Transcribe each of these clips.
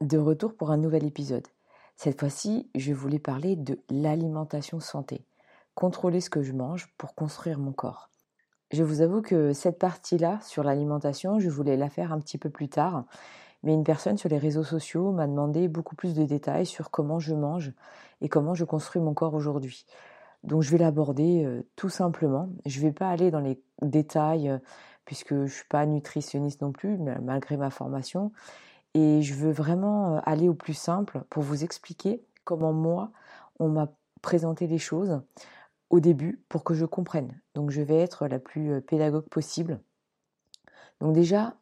de retour pour un nouvel épisode. Cette fois-ci, je voulais parler de l'alimentation santé. Contrôler ce que je mange pour construire mon corps. Je vous avoue que cette partie-là sur l'alimentation, je voulais la faire un petit peu plus tard, mais une personne sur les réseaux sociaux m'a demandé beaucoup plus de détails sur comment je mange et comment je construis mon corps aujourd'hui. Donc je vais l'aborder euh, tout simplement. Je ne vais pas aller dans les détails euh, puisque je ne suis pas nutritionniste non plus, malgré ma formation. Et je veux vraiment euh, aller au plus simple pour vous expliquer comment moi, on m'a présenté les choses au début pour que je comprenne. Donc je vais être la plus euh, pédagogue possible. Donc déjà,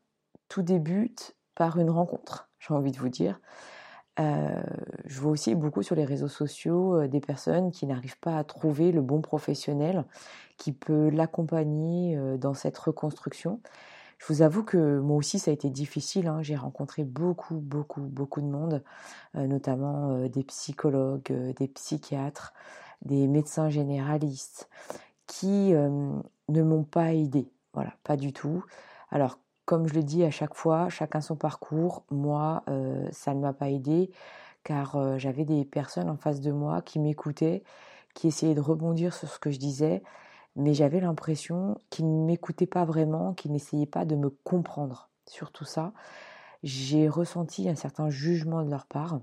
tout débute par une rencontre, j'ai envie de vous dire. Euh, je vois aussi beaucoup sur les réseaux sociaux des personnes qui n'arrivent pas à trouver le bon professionnel qui peut l'accompagner dans cette reconstruction. Je vous avoue que moi aussi ça a été difficile. Hein. J'ai rencontré beaucoup, beaucoup, beaucoup de monde, notamment des psychologues, des psychiatres, des médecins généralistes qui euh, ne m'ont pas aidé. Voilà, pas du tout. Alors, comme je le dis à chaque fois, chacun son parcours. Moi, euh, ça ne m'a pas aidé car euh, j'avais des personnes en face de moi qui m'écoutaient, qui essayaient de rebondir sur ce que je disais, mais j'avais l'impression qu'ils ne m'écoutaient pas vraiment, qu'ils n'essayaient pas de me comprendre sur tout ça. J'ai ressenti un certain jugement de leur part.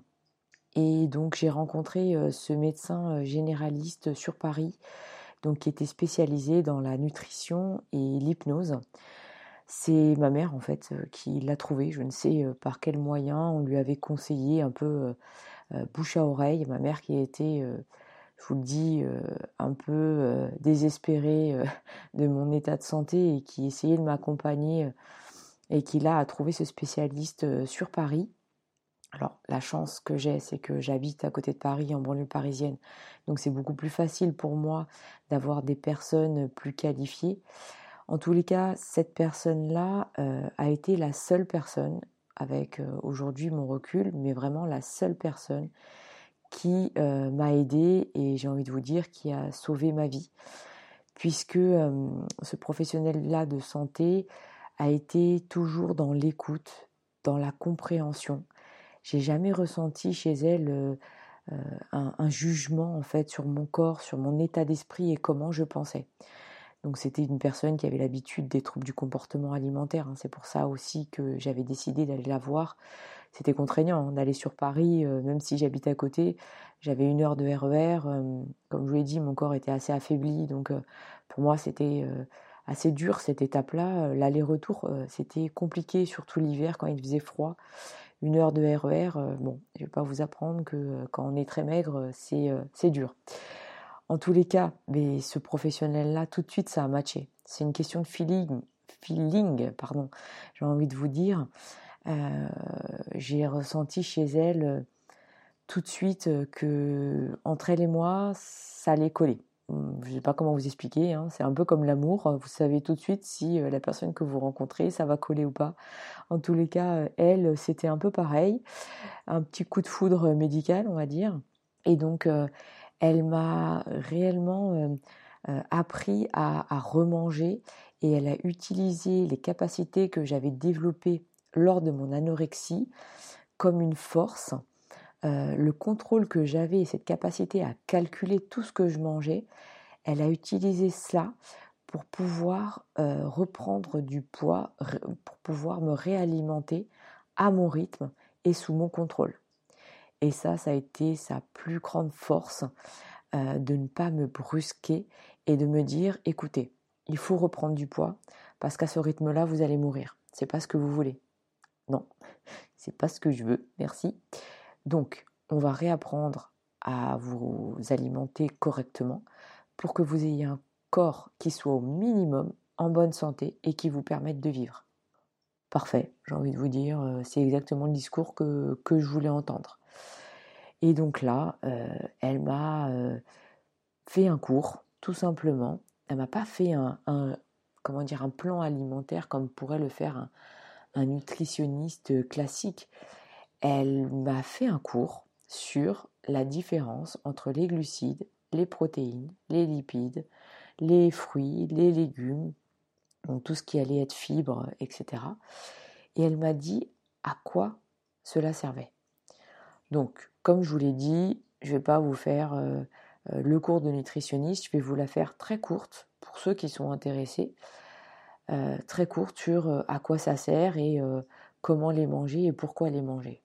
Et donc j'ai rencontré ce médecin généraliste sur Paris, donc qui était spécialisé dans la nutrition et l'hypnose. C'est ma mère en fait qui l'a trouvé. Je ne sais par quel moyen on lui avait conseillé un peu bouche à oreille. Ma mère qui était, je vous le dis, un peu désespérée de mon état de santé et qui essayait de m'accompagner et qui là a trouvé ce spécialiste sur Paris. Alors, la chance que j'ai, c'est que j'habite à côté de Paris, en banlieue parisienne. Donc, c'est beaucoup plus facile pour moi d'avoir des personnes plus qualifiées. En tous les cas, cette personne-là euh, a été la seule personne, avec euh, aujourd'hui mon recul, mais vraiment la seule personne qui euh, m'a aidée et j'ai envie de vous dire qui a sauvé ma vie. Puisque ce professionnel-là de santé a été toujours dans l'écoute, dans la compréhension j'ai jamais ressenti chez elle euh, euh, un, jugement en fait sur mon corps, sur mon état d'esprit et comment je pensais. Donc c'était une personne qui avait l'habitude des troubles du comportement alimentaire. Hein. C'est pour ça aussi que j'avais décidé d'aller la voir. C'était contraignant hein, d'aller sur Paris, euh, même si j'habite à côté. J'avais une heure de RER. E comme je vous l'ai dit, mon corps était assez affaibli. Donc pour moi, c'était assez dur cette étape-là. L'aller-retour, c'était compliqué, surtout l'hiver quand il faisait froid une heure de RER, euh, bon, je ne vais pas vous apprendre que euh, quand on est très maigre, euh, c'est dur. En tous les cas, mais ce professionnel-là, tout de suite, ça a matché. C'est une question de feeling, feeling pardon. J'ai envie de vous dire, j'ai ressenti chez elle tout de suite que entre elle et moi, ça allait coller je ne sais pas comment vous expliquer, hein. c'est un peu comme l'amour, vous savez tout de suite si euh, la personne que vous rencontrez, ça va coller ou pas. En tous les cas, euh, elle, c'était un peu pareil, un petit coup de foudre médical, on va dire. Et donc, euh, elle m'a réellement appris à, remanger et elle a utilisé les capacités que j'avais développées lors de mon anorexie comme une force le contrôle que j'avais et cette capacité à calculer tout ce que je mangeais, elle a utilisé cela pour pouvoir reprendre du poids, pour pouvoir me réalimenter à mon rythme et sous mon contrôle. Et ça, ça a été sa plus grande force euh, de ne pas me brusquer et de me dire, écoutez, il faut reprendre du poids parce qu'à ce rythme-là, vous allez mourir. C'est pas ce que vous voulez. Non, c'est pas ce que je veux. Merci. Donc, on va réapprendre à vous alimenter correctement pour que vous ayez un corps qui soit au minimum en bonne santé et qui vous permette de vivre. Parfait, j'ai envie de vous dire, euh, c'est exactement le discours que, je voulais entendre. Et donc là, elle m'a fait un cours, tout simplement. Elle m'a pas fait un, comment dire, un plan alimentaire comme pourrait le faire un nutritionniste classique. Elle m'a fait un cours sur la différence entre les glucides, les protéines, les lipides, les fruits, les légumes, donc tout ce qui allait être fibres, etc. Et elle m'a dit à quoi cela servait. Donc, comme je vous l'ai dit, je ne vais pas vous faire euh, euh, le cours de nutritionniste, je vais vous la faire très courte pour ceux qui sont intéressés, euh, très courte sur à quoi ça sert et comment les manger et pourquoi les manger.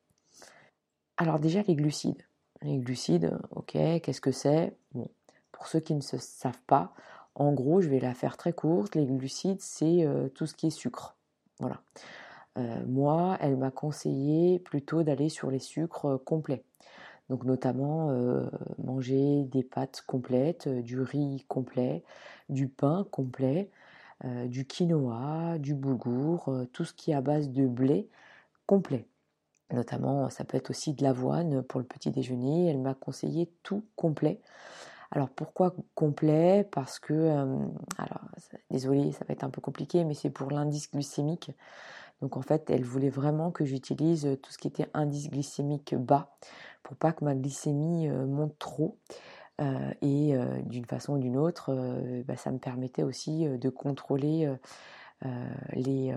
Alors déjà les glucides. Les glucides, ok, qu'est-ce que c'est? Bon, Pour ceux qui ne se savent pas, en gros, je vais la faire très courte. Les glucides, c'est euh, tout ce qui est sucre. Voilà. Euh, moi, elle m'a conseillé plutôt d'aller sur les sucres euh, complets. Donc notamment manger des pâtes complètes, du riz complet, du pain complet, du quinoa, du boulgour, tout ce qui est à base de blé complet. Notamment, ça peut être aussi de l'avoine pour le petit déjeuner. Elle m'a conseillé tout complet. Alors pourquoi complet? Parce que, euh, alors désolé, ça va être un peu compliqué, mais c'est pour l'indice glycémique. Donc en fait, elle voulait vraiment que j'utilise tout ce qui était indice glycémique bas pour pas que ma glycémie euh, monte trop. Euh, et d'une façon ou d'une autre, bah, ça me permettait aussi de contrôler les,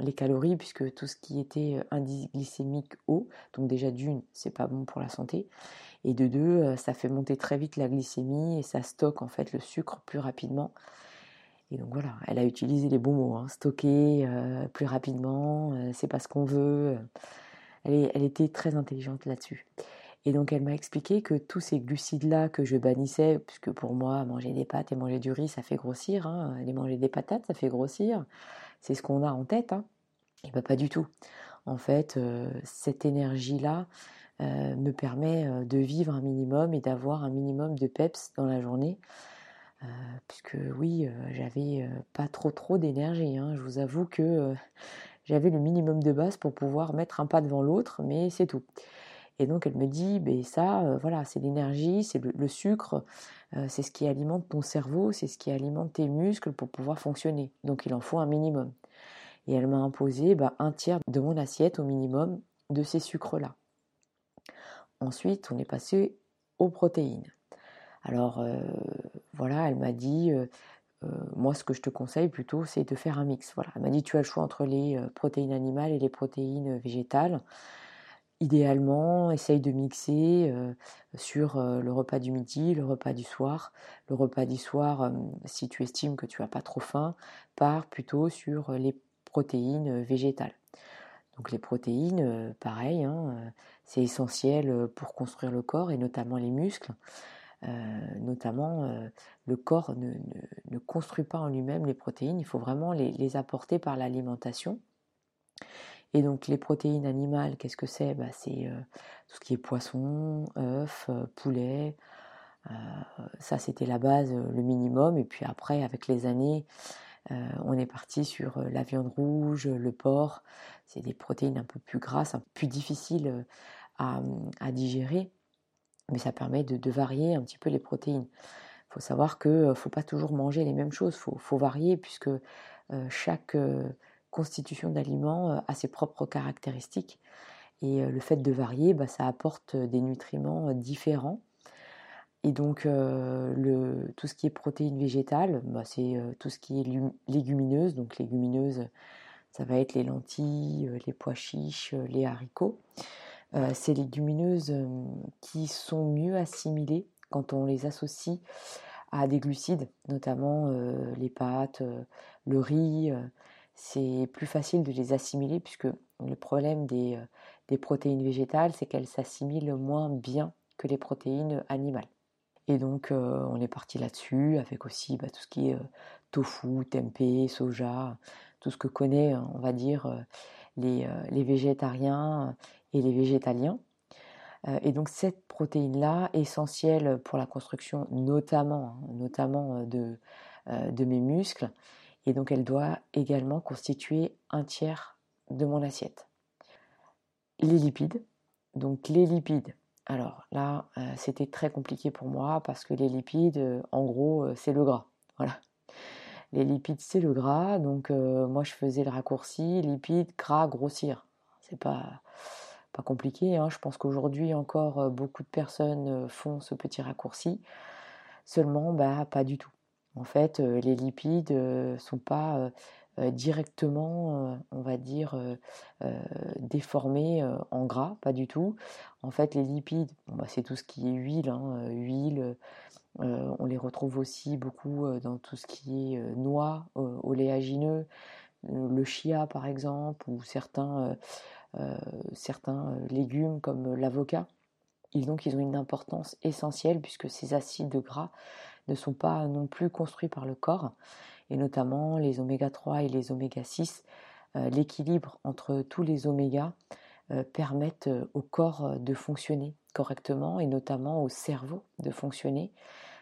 les, calories, puisque tout ce qui était indice glycémique haut, donc déjà d'une, c'est pas bon pour la santé, et de deux, ça fait monter très vite la glycémie et ça stocke en fait le sucre plus rapidement. Et donc voilà, elle a utilisé les bons mots, hein. stocker plus rapidement, c'est pas ce qu'on veut. Elle, était très intelligente là-dessus. Et donc elle m'a expliqué que tous ces glucides-là que je bannissais, puisque pour moi, manger des pâtes et manger du riz, ça fait grossir, hein, aller manger des patates, ça fait grossir, c'est ce qu'on a en tête. Hein. Et bien pas du tout. En fait, cette énergie-là, euh, me permet euh, de vivre un minimum et d'avoir un minimum de peps dans la journée. Euh, puisque oui, j'avais pas trop trop d'énergie. Hein. Je vous avoue que j'avais le minimum de base pour pouvoir mettre un pas devant l'autre, mais c'est tout. Et donc elle me dit, ben ça, voilà, c'est l'énergie, c'est le, sucre, c'est ce qui alimente ton cerveau, c'est ce qui alimente tes muscles pour pouvoir fonctionner. Donc il en faut un minimum. Et elle m'a imposé ben, un tiers de mon assiette au minimum de ces sucres-là. Ensuite, on est passé aux protéines. Alors euh, voilà, elle m'a dit, euh, euh, moi ce que je te conseille plutôt, c'est de faire un mix. Voilà, elle m'a dit tu as le choix entre les protéines animales et les protéines végétales. Idéalement, essaye de mixer sur le repas du midi, le repas du soir. Le repas du soir, si tu estimes que tu n'as pas trop faim, pars plutôt sur les protéines végétales. Donc les protéines, pareil, hein, c'est essentiel euh, pour construire le corps et notamment les muscles. Euh, notamment, euh, le corps ne, construit pas en lui-même les protéines, il faut vraiment les, apporter par l'alimentation. Et donc les protéines animales, qu'est-ce que c'est? Bah, C'est tout ce qui est poisson, œufs, poulet. ça, c'était la base, le minimum. Et puis après, avec les années, on est parti sur la viande rouge, le porc. C'est des protéines un peu plus grasses, un peu plus difficiles à, digérer, mais ça permet de, varier un petit peu les protéines. Il faut savoir qu'il ne euh, faut pas toujours manger les mêmes choses, il faut, varier puisque euh, chaque euh, constitution d'aliment a ses propres caractéristiques. Et le fait de varier, bah, ça apporte des nutriments différents. Et donc, tout ce qui est protéines végétales, bah, c'est tout ce qui est légumineuse. Donc, légumineuses, ça va être les lentilles, les pois chiches, les haricots. Euh, ces légumineuses euh, qui sont mieux assimilées quand on les associe à des glucides, notamment euh, les pâtes, le riz. c'est plus facile de les assimiler puisque le problème des, protéines végétales, c'est qu'elles s'assimilent moins bien que les protéines animales. Et donc on est parti là-dessus avec aussi bah, tout ce qui est tofu, tempeh, soja, tout ce que connaît, on va dire, les, les végétariens et les végétaliens. Euh, et donc cette protéine-là, essentielle pour la construction notamment, hein, notamment euh, de, euh, de mes muscles, et donc elle doit également constituer un tiers de mon assiette. Les lipides, donc les lipides, Alors là, c'était très compliqué pour moi parce que les lipides, en gros, c'est le gras. Voilà. Les lipides, c'est le gras. Donc moi, je faisais le raccourci lipides, gras, grossir. C'est pas pas compliqué. Hein. Je pense qu'aujourd'hui encore, beaucoup de personnes font ce petit raccourci. Seulement, bah, pas du tout. En fait, les lipides ne sont pas directement, on va dire, déformés en gras, pas du tout. En fait, les lipides, bah, c'est tout ce qui est huile, hein, huile. on les retrouve aussi beaucoup dans tout ce qui est noix, oléagineux, le chia par exemple, ou certains, certains légumes comme l'avocat. Ils, donc, ils ont une importance essentielle puisque ces acides gras ne sont pas non plus construits par le corps, et notamment les oméga 3 et les oméga 6. Euh, l'équilibre entre tous les oméga euh, permettent euh, au corps de fonctionner correctement et notamment au cerveau de fonctionner.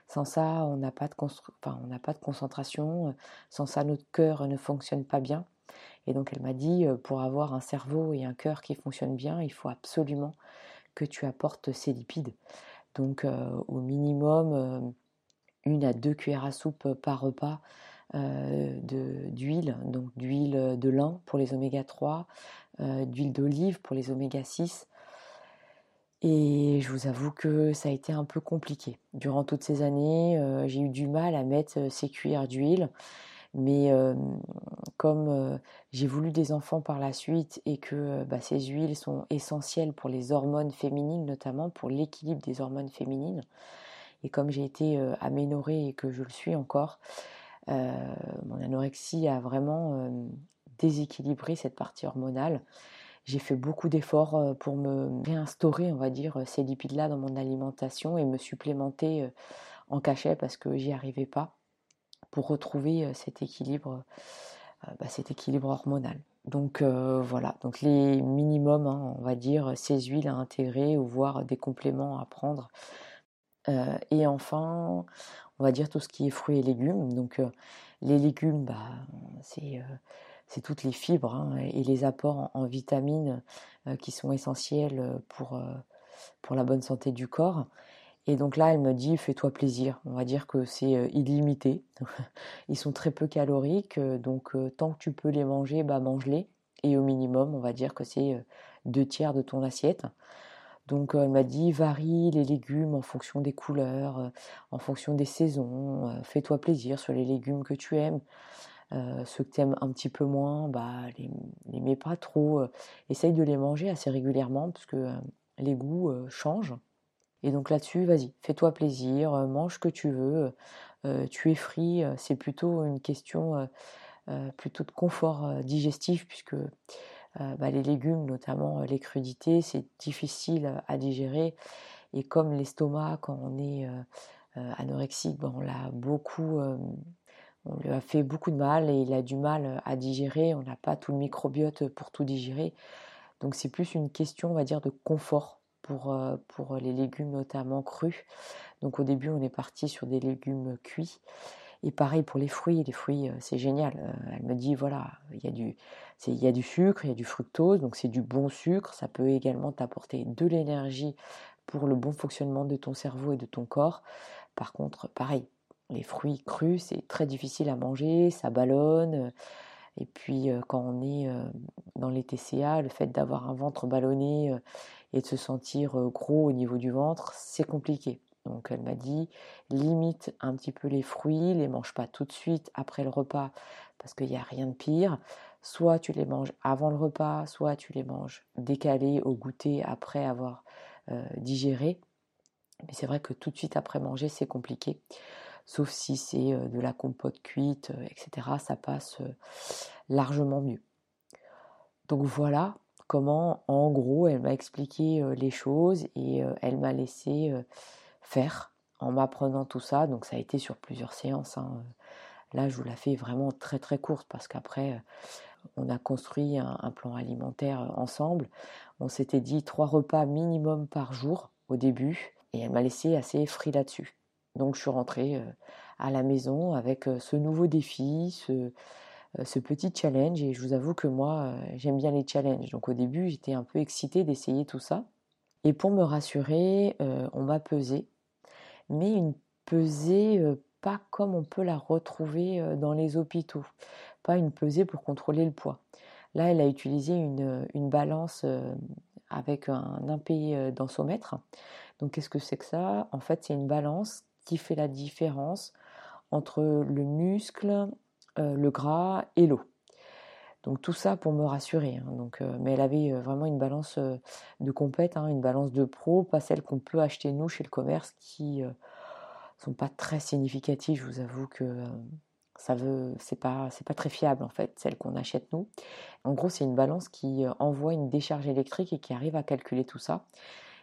Sans ça, on n'a pas, de pas de concentration. Sans ça, notre cœur ne fonctionne pas bien. Et donc, elle m'a dit, pour avoir un cerveau et un cœur qui fonctionnent bien, il faut absolument que tu apportes ces lipides. Donc au minimum une à deux cuillères à soupe par repas d'huile, donc d'huile de lin pour les oméga 3, d'huile d'olive pour les oméga 6. Et je vous avoue que ça a été un peu compliqué. Durant toutes ces années, j'ai eu du mal à mettre ces cuillères d'huile. Mais comme j'ai voulu des enfants par la suite et que bah, ces huiles sont essentielles pour les hormones féminines, notamment pour l'équilibre des hormones féminines, et comme j'ai été aménorée et que je le suis encore, mon anorexie a vraiment déséquilibré cette partie hormonale. J'ai fait beaucoup d'efforts pour me réinstaurer, on va dire, ces lipides-là dans mon alimentation et me supplémenter en cachet parce que j'y arrivais pas pour retrouver cet équilibre, bah, cet équilibre hormonal. Donc voilà, donc les minimums, hein, on va dire, ces huiles à intégrer ou voir des compléments à prendre. et enfin, on va dire tout ce qui est fruits et légumes. Donc les légumes, bah, c'est toutes les fibres hein, et les apports en, vitamines qui sont essentiels pour la bonne santé du corps. Et donc là, elle me dit, fais-toi plaisir. On va dire que c'est euh, illimité. Ils sont très peu caloriques, euh, donc euh, tant que tu peux les manger, bah mange-les. Et au minimum, on va dire que c'est deux tiers de ton assiette. Donc elle m'a dit, varie les légumes en fonction des couleurs, en fonction des saisons. Fais-toi plaisir sur les légumes que tu aimes. ceux que tu aimes un petit peu moins, bah les, pas trop. essaye de les manger assez régulièrement parce que les goûts changent. Et donc là-dessus, vas-y, fais-toi plaisir, euh, mange ce que tu veux, euh, tu es free, euh, c'est plutôt une question plutôt de confort digestif puisque bah, les légumes, notamment les crudités, c'est difficile à digérer. Et comme l'estomac, quand on est anorexique, ben, on l'a beaucoup, on lui a fait beaucoup de mal et il a du mal à digérer, on n'a pas tout le microbiote pour tout digérer. Donc c'est plus une question, on va dire, de confort pour, euh, pour les légumes notamment crus. Donc au début on est parti sur des légumes cuits. Et pareil pour les fruits, les fruits euh, c'est génial. Euh, elle me dit voilà, il y, a du, il y a du sucre, il y a du fructose, donc c'est du bon sucre. Ça peut également t'apporter de l'énergie pour le bon fonctionnement de ton cerveau et de ton corps. Par contre, pareil, les fruits crus, c'est très difficile à manger, ça ballonne. Et puis quand on est dans les TCA, le fait d'avoir un ventre ballonné et de se sentir gros au niveau du ventre, c'est compliqué. Donc elle m'a dit limite un petit peu les fruits, les mange pas tout de suite après le repas parce qu'il n'y a rien de pire. Soit tu les manges avant le repas, soit tu les manges décalés au goûter après avoir digéré. Mais c'est vrai que tout de suite après manger, c'est compliqué. Sauf si c'est de la compote cuite, etc. Ça passe largement mieux. Donc voilà, comment, en gros, elle m'a expliqué les choses et elle m'a laissé faire en m'apprenant tout ça. Donc ça a été sur plusieurs séances. Hein. Là, je vous la fais vraiment très très courte parce qu'après, on a construit un, plan alimentaire ensemble. On s'était dit trois repas minimum par jour au début et elle m'a laissé assez free là-dessus. Donc je suis rentrée à la maison avec ce nouveau défi, ce, euh, ce petit challenge. Et je vous avoue que moi, euh, j'aime bien les challenges. Donc au début, j'étais un peu excitée d'essayer tout ça. Et pour me rassurer, on m'a pesé, mais une pesée pas comme on peut la retrouver dans les hôpitaux, pas une pesée pour contrôler le poids. Là, elle a utilisé une, une balance avec un impé densomètre. Donc, qu'est-ce que c'est que ça? En fait, c'est une balance qui fait la différence entre le muscle, le gras et l'eau. Donc tout ça pour me rassurer. Hein. donc, mais elle avait vraiment une balance de compète, hein, une balance de pro, pas celle qu'on peut acheter nous chez le commerce, qui sont pas très significatives. Je vous avoue que ça veut, c'est pas, pas très fiable en fait, celle qu'on achète nous. En gros, c'est une balance qui envoie une décharge électrique et qui arrive à calculer tout ça.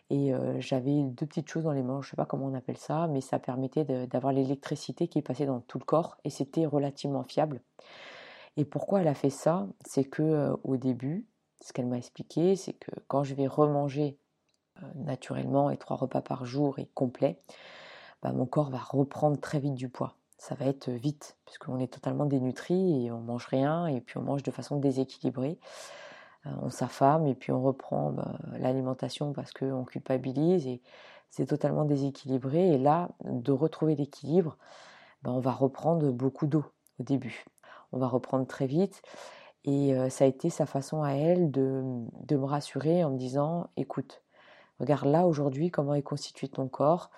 Et j'avais deux petites choses dans les mains, je sais pas comment on appelle ça, mais ça permettait d'avoir l'électricité qui passait dans tout le corps et c'était relativement fiable. Et pourquoi elle a fait ça? C'est que au début, ce qu'elle m'a expliqué, c'est que quand je vais remanger naturellement et trois repas par jour et complet, bah, mon corps va reprendre très vite du poids. Ça va être vite, puisqu'on est totalement dénutri et on mange rien, et puis on mange de façon déséquilibrée. On s'affame et puis on reprend bah, l'alimentation parce qu'on culpabilise et c'est totalement déséquilibré. Et là, de retrouver l'équilibre, bah, on va reprendre beaucoup d'eau au début on va reprendre très vite. Et ça a été sa façon à elle de, me rassurer en me disant, écoute, regarde là aujourd'hui comment est constitué ton corps.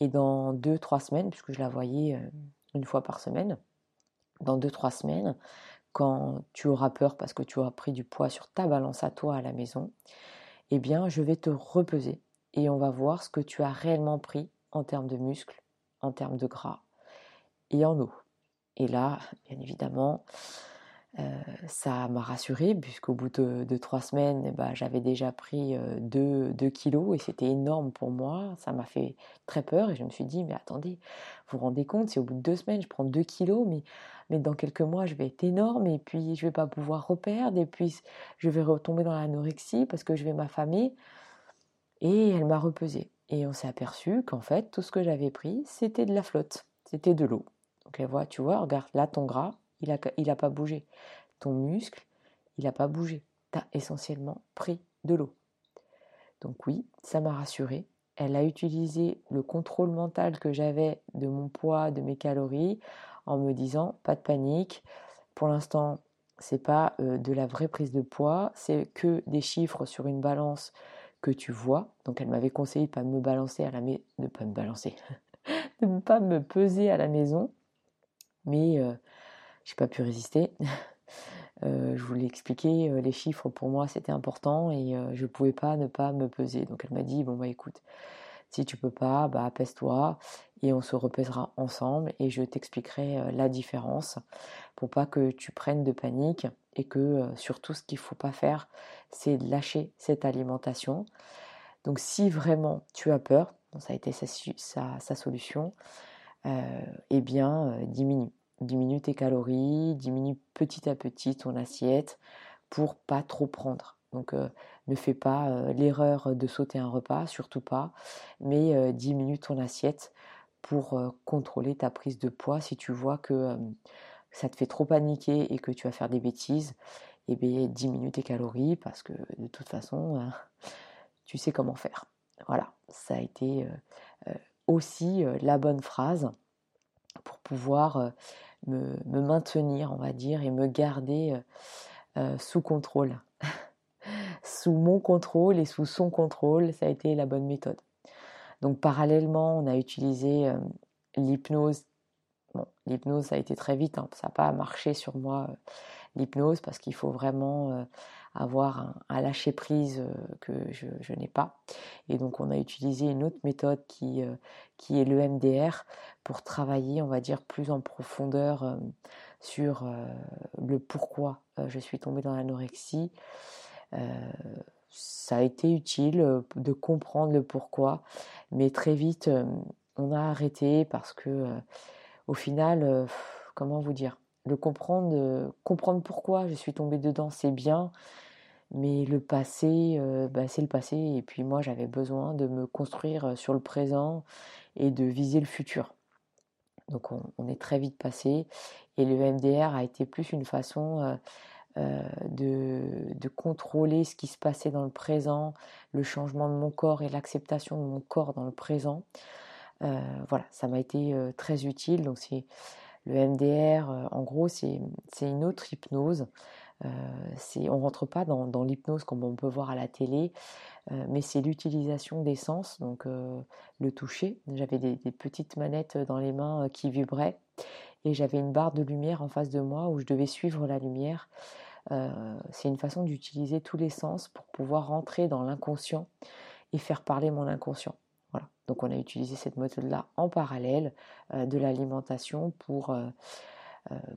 Et dans deux, trois semaines, puisque je la voyais une fois par semaine, dans deux, trois semaines, quand tu auras peur parce que tu auras pris du poids sur ta balance à toi à la maison, eh bien, je vais te repeser et on va voir ce que tu as réellement pris en termes de muscles, en termes de gras et en eau. Et là, bien évidemment, euh, ça m'a rassurée puisqu'au bout de, trois semaines, eh ben, j'avais déjà pris 2 euh, kilos et c'était énorme pour moi. Ça m'a fait très peur et je me suis dit, mais attendez, vous vous rendez compte, si au bout de deux semaines, je prends 2 kilos, mais, dans quelques mois, je vais être énorme et puis je vais pas pouvoir reperdre et puis je vais retomber dans l'anorexie parce que je vais m'affamer. Et elle m'a repesé. Et on s'est aperçu qu'en fait, tout ce que j'avais pris, c'était de la flotte, c'était de l'eau. Donc elle voit, tu vois, regarde, là ton gras, il n'a a pas bougé. Ton muscle, il n'a pas bougé. Tu as essentiellement pris de l'eau. Donc oui, ça m'a rassurée. Elle a utilisé le contrôle mental que j'avais de mon poids, de mes calories, en me disant pas de panique. Pour l'instant, c'est pas euh, de la vraie prise de poids, c'est que des chiffres sur une balance que tu vois. Donc elle m'avait conseillé de pas me balancer à la de pas me balancer, de ne pas me peser à la maison mais je j'ai pas pu résister. je voulais expliquer, les chiffres pour moi c'était important et je ne pouvais pas ne pas me peser. Donc elle m'a dit bon bah écoute, si tu peux pas, bah pèse-toi et on se repèsera ensemble et je t'expliquerai la différence pour pas que tu prennes de panique et que surtout ce qu'il faut pas faire, c'est lâcher cette alimentation. Donc si vraiment tu as peur, ça a été sa solution, euh, eh bien, euh, diminue. Diminue tes calories, diminue petit à petit ton assiette pour pas trop prendre. Donc euh, ne fais pas l'erreur de sauter un repas, surtout pas, mais diminue ton assiette pour contrôler ta prise de poids. Si tu vois que ça te fait trop paniquer et que tu vas faire des bêtises, eh bien diminue tes calories parce que de toute façon, tu sais comment faire. Voilà, ça a été aussi la bonne phrase pouvoir me, maintenir, on va dire, et me garder sous contrôle. sous mon contrôle et sous son contrôle, ça a été la bonne méthode. Donc parallèlement, on a utilisé l'hypnose. Bon, l'hypnose, ça a été très vite, hein. ça n'a pas marché sur moi, l'hypnose, parce qu'il faut vraiment avoir un, lâcher prise euh, que je, n'ai pas. Et donc on a utilisé une autre méthode qui, euh, qui est le MDR pour travailler, on va dire, plus en profondeur euh, sur le pourquoi je suis tombée dans l'anorexie. ça a été utile de comprendre le pourquoi, mais très vite on a arrêté parce que au final, comment vous dire, le comprendre, comprendre pourquoi je suis tombée dedans, c'est bien, mais le passé, euh, bah, c'est le passé. Et puis moi, j'avais besoin de me construire euh, sur le présent et de viser le futur. Donc on, est très vite passé. Et le MDR a été plus une façon de, contrôler ce qui se passait dans le présent, le changement de mon corps et l'acceptation de mon corps dans le présent. voilà, ça m'a été très utile. Donc c'est le MDR, en gros, c'est une autre hypnose. On rentre pas dans, l'hypnose comme on peut voir à la télé, mais c'est l'utilisation des sens, donc le toucher. J'avais des, petites manettes dans les mains qui vibraient et j'avais une barre de lumière en face de moi où je devais suivre la lumière. Euh, c'est une façon d'utiliser tous les sens pour pouvoir rentrer dans l'inconscient et faire parler mon inconscient. Voilà. Donc on a utilisé cette méthode-là en parallèle euh, de l'alimentation pour, euh,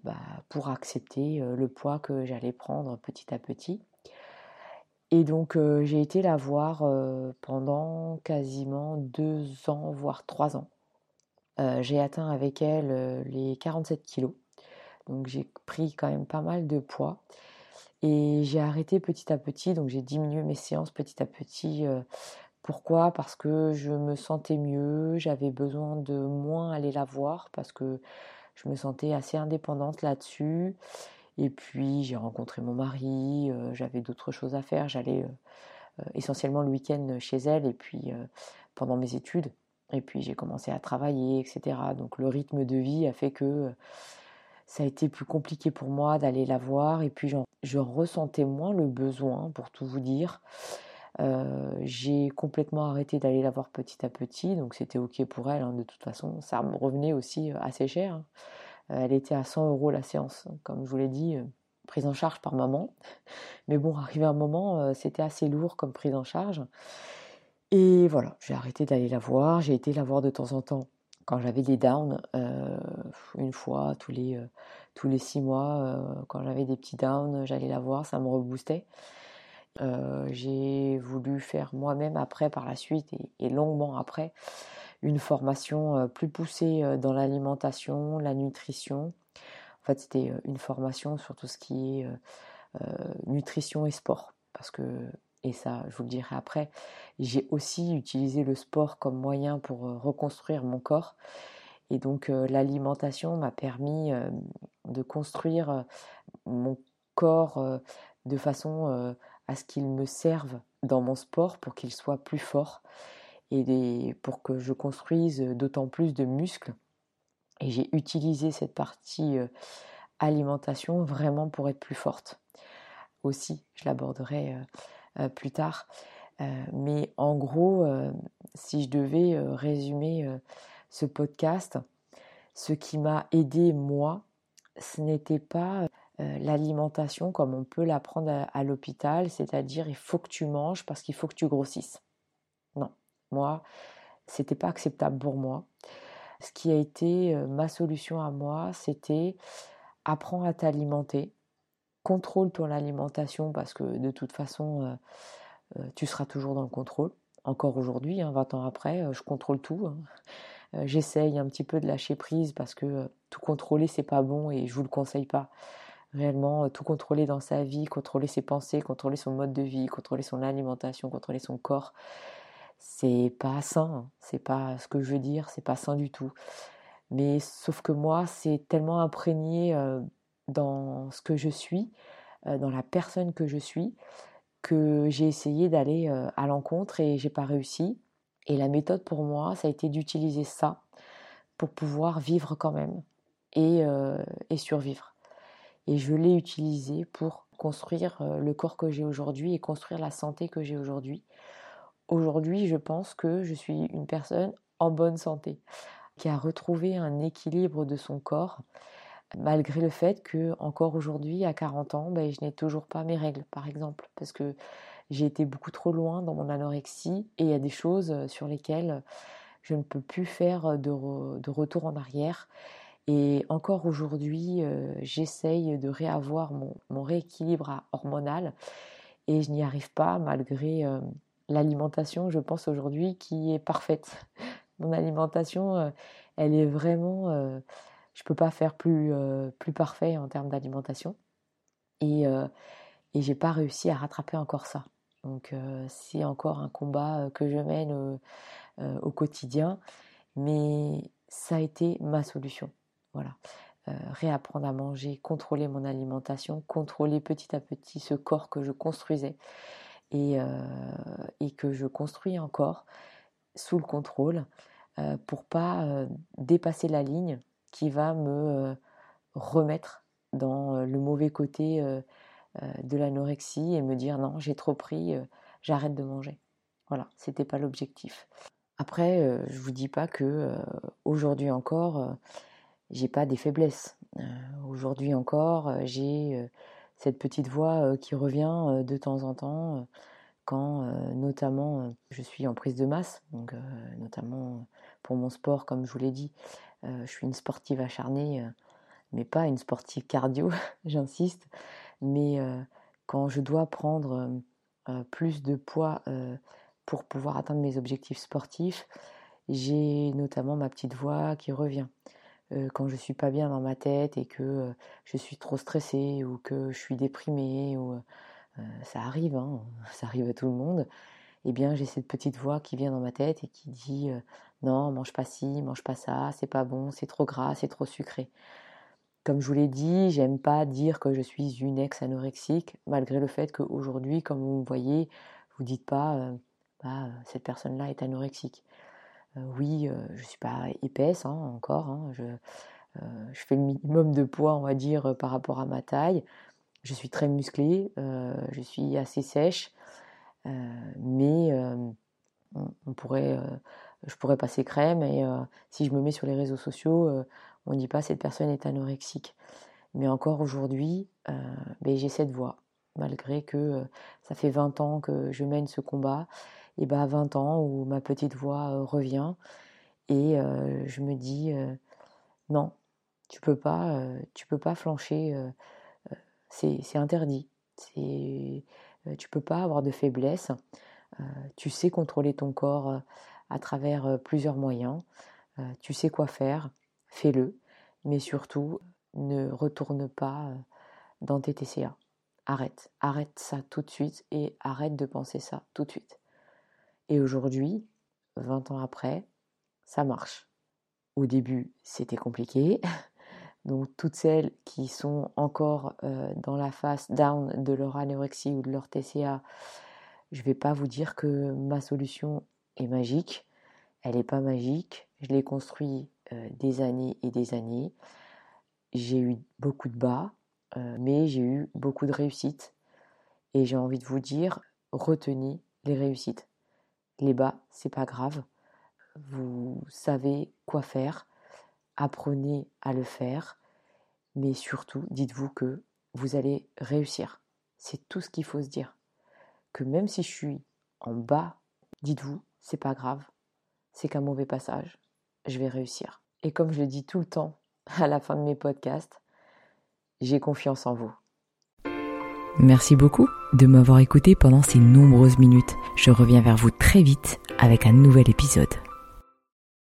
bah, pour accepter le poids que j'allais prendre petit à petit. Et donc j'ai été la voir pendant quasiment deux ans, voire trois ans. Euh, j'ai atteint avec elle euh, les 47 kilos. Donc j'ai pris quand même pas mal de poids. Et j'ai arrêté petit à petit, donc j'ai diminué mes séances petit à petit. Euh, pourquoi? Parce que je me sentais mieux, j'avais besoin de moins aller la voir parce que je me sentais assez indépendante là-dessus. Et puis j'ai rencontré mon mari, j'avais d'autres choses à faire. J'allais essentiellement le week-end chez elle et puis pendant mes études. Et puis j'ai commencé à travailler, etc. Donc le rythme de vie a fait que euh, ça a été plus compliqué pour moi d'aller la voir. Et puis je ressentais moins le besoin, pour tout vous dire. Euh, j'ai complètement arrêté d'aller la voir petit à petit, donc c'était ok pour elle. Hein, de toute façon, ça me revenait aussi euh, assez cher. Hein. Elle était à 100 euros la séance, comme je vous l'ai dit, prise en charge par maman. Mais bon, arrivé un moment, c'était assez lourd comme prise en charge. Et voilà, j'ai arrêté d'aller la voir. J'ai été la voir de temps en temps quand j'avais des downs, euh, une fois tous les, euh, tous les six mois. Euh, quand j'avais des petits downs, j'allais la voir, ça me reboostait. J'ai voulu faire moi-même après, par la suite, et, longuement après, une formation plus poussée dans l'alimentation, la nutrition. En fait, c'était une formation sur tout ce qui est nutrition et sport. Parce que et ça je vous le dirai après, j'ai aussi utilisé le sport comme moyen pour euh, reconstruire mon corps. Et donc euh, l'alimentation m'a permis euh, de construire mon corps de façon à ce qu'il me serve dans mon sport pour qu'il soit plus fort et pour que je construise d'autant plus de muscles. Et j'ai utilisé cette partie alimentation vraiment pour être plus forte. Aussi, je l'aborderai euh, plus tard. Euh, mais en gros, euh, si je devais résumer ce podcast, ce qui m'a aidé moi, ce n'était pas l'alimentation comme on peut l'apprendre à, l'hôpital, c'est-à-dire il faut que tu manges parce qu'il faut que tu grossisses. Non, moi, c'était pas acceptable pour moi. Ce qui a été ma solution à moi, c'était apprends à t'alimenter, contrôle ton alimentation parce que de toute façon, euh, euh, tu seras toujours dans le contrôle. Encore aujourd'hui, 20 hein, ans après, euh, je contrôle tout. Hein. J'essaye un petit peu de lâcher prise parce que tout contrôler, c'est pas bon et je vous le conseille pas. Réellement, tout contrôler dans sa vie, contrôler ses pensées, contrôler son mode de vie, contrôler son alimentation, contrôler son corps, c'est pas sain. Hein. C'est pas ce que je veux dire, c'est pas sain du tout. Mais sauf que moi, c'est tellement imprégné dans ce que je suis, euh, dans la personne que je suis, que j'ai essayé d'aller euh, à l'encontre et j'ai pas réussi. Et la méthode pour moi, ça a été d'utiliser ça pour pouvoir vivre quand même et, euh, et survivre. Et je l'ai utilisé pour construire le corps que j'ai aujourd'hui et construire la santé que j'ai aujourd'hui. Aujourd'hui, je pense que je suis une personne en bonne santé, qui a retrouvé un équilibre de son corps malgré le fait que encore aujourd'hui, à 40 ans, ben, je n'ai toujours pas mes règles, par exemple, parce que j'ai été beaucoup trop loin dans mon anorexie et il y a des choses euh, sur lesquelles je ne peux plus faire euh, de, retour en arrière. Et encore aujourd'hui, euh, j'essaye de réavoir mon, rééquilibre hormonal et je n'y arrive pas malgré l'alimentation, je pense aujourd'hui, qui est parfaite. Mon alimentation, elle est vraiment je peux pas faire plus, euh, plus parfait en termes d'alimentation. Et, euh, et j'ai pas réussi à rattraper encore ça. Donc euh, c'est encore un combat que je mène au quotidien, mais ça a été ma solution. Voilà. réapprendre à manger, contrôler mon alimentation, contrôler petit à petit ce corps que je construisais et, et que je construis encore sous le contrôle pour pas dépasser la ligne qui va me remettre dans le mauvais côté de l'anorexie et me dire non, j'ai trop pris, j'arrête de manger. Voilà, c'était pas l'objectif. Après, je vous dis pas que aujourd'hui encore, j'ai pas des faiblesses. aujourd'hui encore, j'ai cette petite voix qui revient de temps en temps quand notamment je suis en prise de masse, donc notamment pour mon sport, comme je vous l'ai dit, je suis une sportive acharnée, mais pas une sportive cardio, j'insiste, mais quand je dois prendre plus de poids pour pouvoir atteindre mes objectifs sportifs, j'ai notamment ma petite voix qui revient. Quand je suis pas bien dans ma tête et que je suis trop stressée ou que je suis déprimée ou euh, ça arrive, hein, ça arrive à tout le monde, eh bien j'ai cette petite voix qui vient dans ma tête et qui dit euh, non, mange pas ci, mange pas ça, c'est pas bon, c'est trop gras, c'est trop sucré. Comme je vous l'ai dit, j'aime pas dire que je suis une ex-anorexique, malgré le fait qu'aujourd'hui, comme vous me voyez, vous dites pas euh, bah, cette personne-là est anorexique. Oui, je suis pas épaisse hein, encore, hein, je, je, fais le minimum de poids, on va dire, par rapport à ma taille. Je suis très musclée, euh, je suis assez sèche, euh, mais euh, on, pourrait, je pourrais passer crème et si je me mets sur les réseaux sociaux, on ne dit pas cette personne est anorexique. Mais encore aujourd'hui, ben, j'ai cette voix, malgré que ça fait 20 ans que je mène ce combat, et ben 20 ans où ma petite voix revient et je me dis non, tu peux pas, tu peux pas flancher c'est interdit. Euh, tu peux pas avoir de faiblesse. Euh, tu sais contrôler ton corps euh, à travers plusieurs moyens. tu sais quoi faire, fais-le. Mais surtout, ne retourne pas dans tes TCA. Arrête, arrête ça tout de suite et arrête de penser ça tout de suite. Et aujourd'hui, 20 ans après, ça marche. Au début, c'était compliqué. Donc toutes celles qui sont encore euh, dans la phase down de leur anorexie ou de leur TCA, je ne vais pas vous dire que ma solution est magique. Elle n'est pas magique. Je l'ai construit euh, des années et des années. J'ai eu beaucoup de bas, euh, mais j'ai eu beaucoup de réussites. Et j'ai envie de vous dire, retenez les réussites. Les bas, c'est pas grave. Vous savez quoi faire apprenez à le faire, mais surtout dites-vous que vous allez réussir. C'est tout ce qu'il faut se dire. Que même si je suis en bas, dites-vous, c'est pas grave, c'est qu'un mauvais passage, je vais réussir. Et comme je le dis tout le temps à la fin de mes podcasts, j'ai confiance en vous. Merci beaucoup de m'avoir écouté pendant ces nombreuses minutes. Je reviens vers vous très vite avec un nouvel épisode.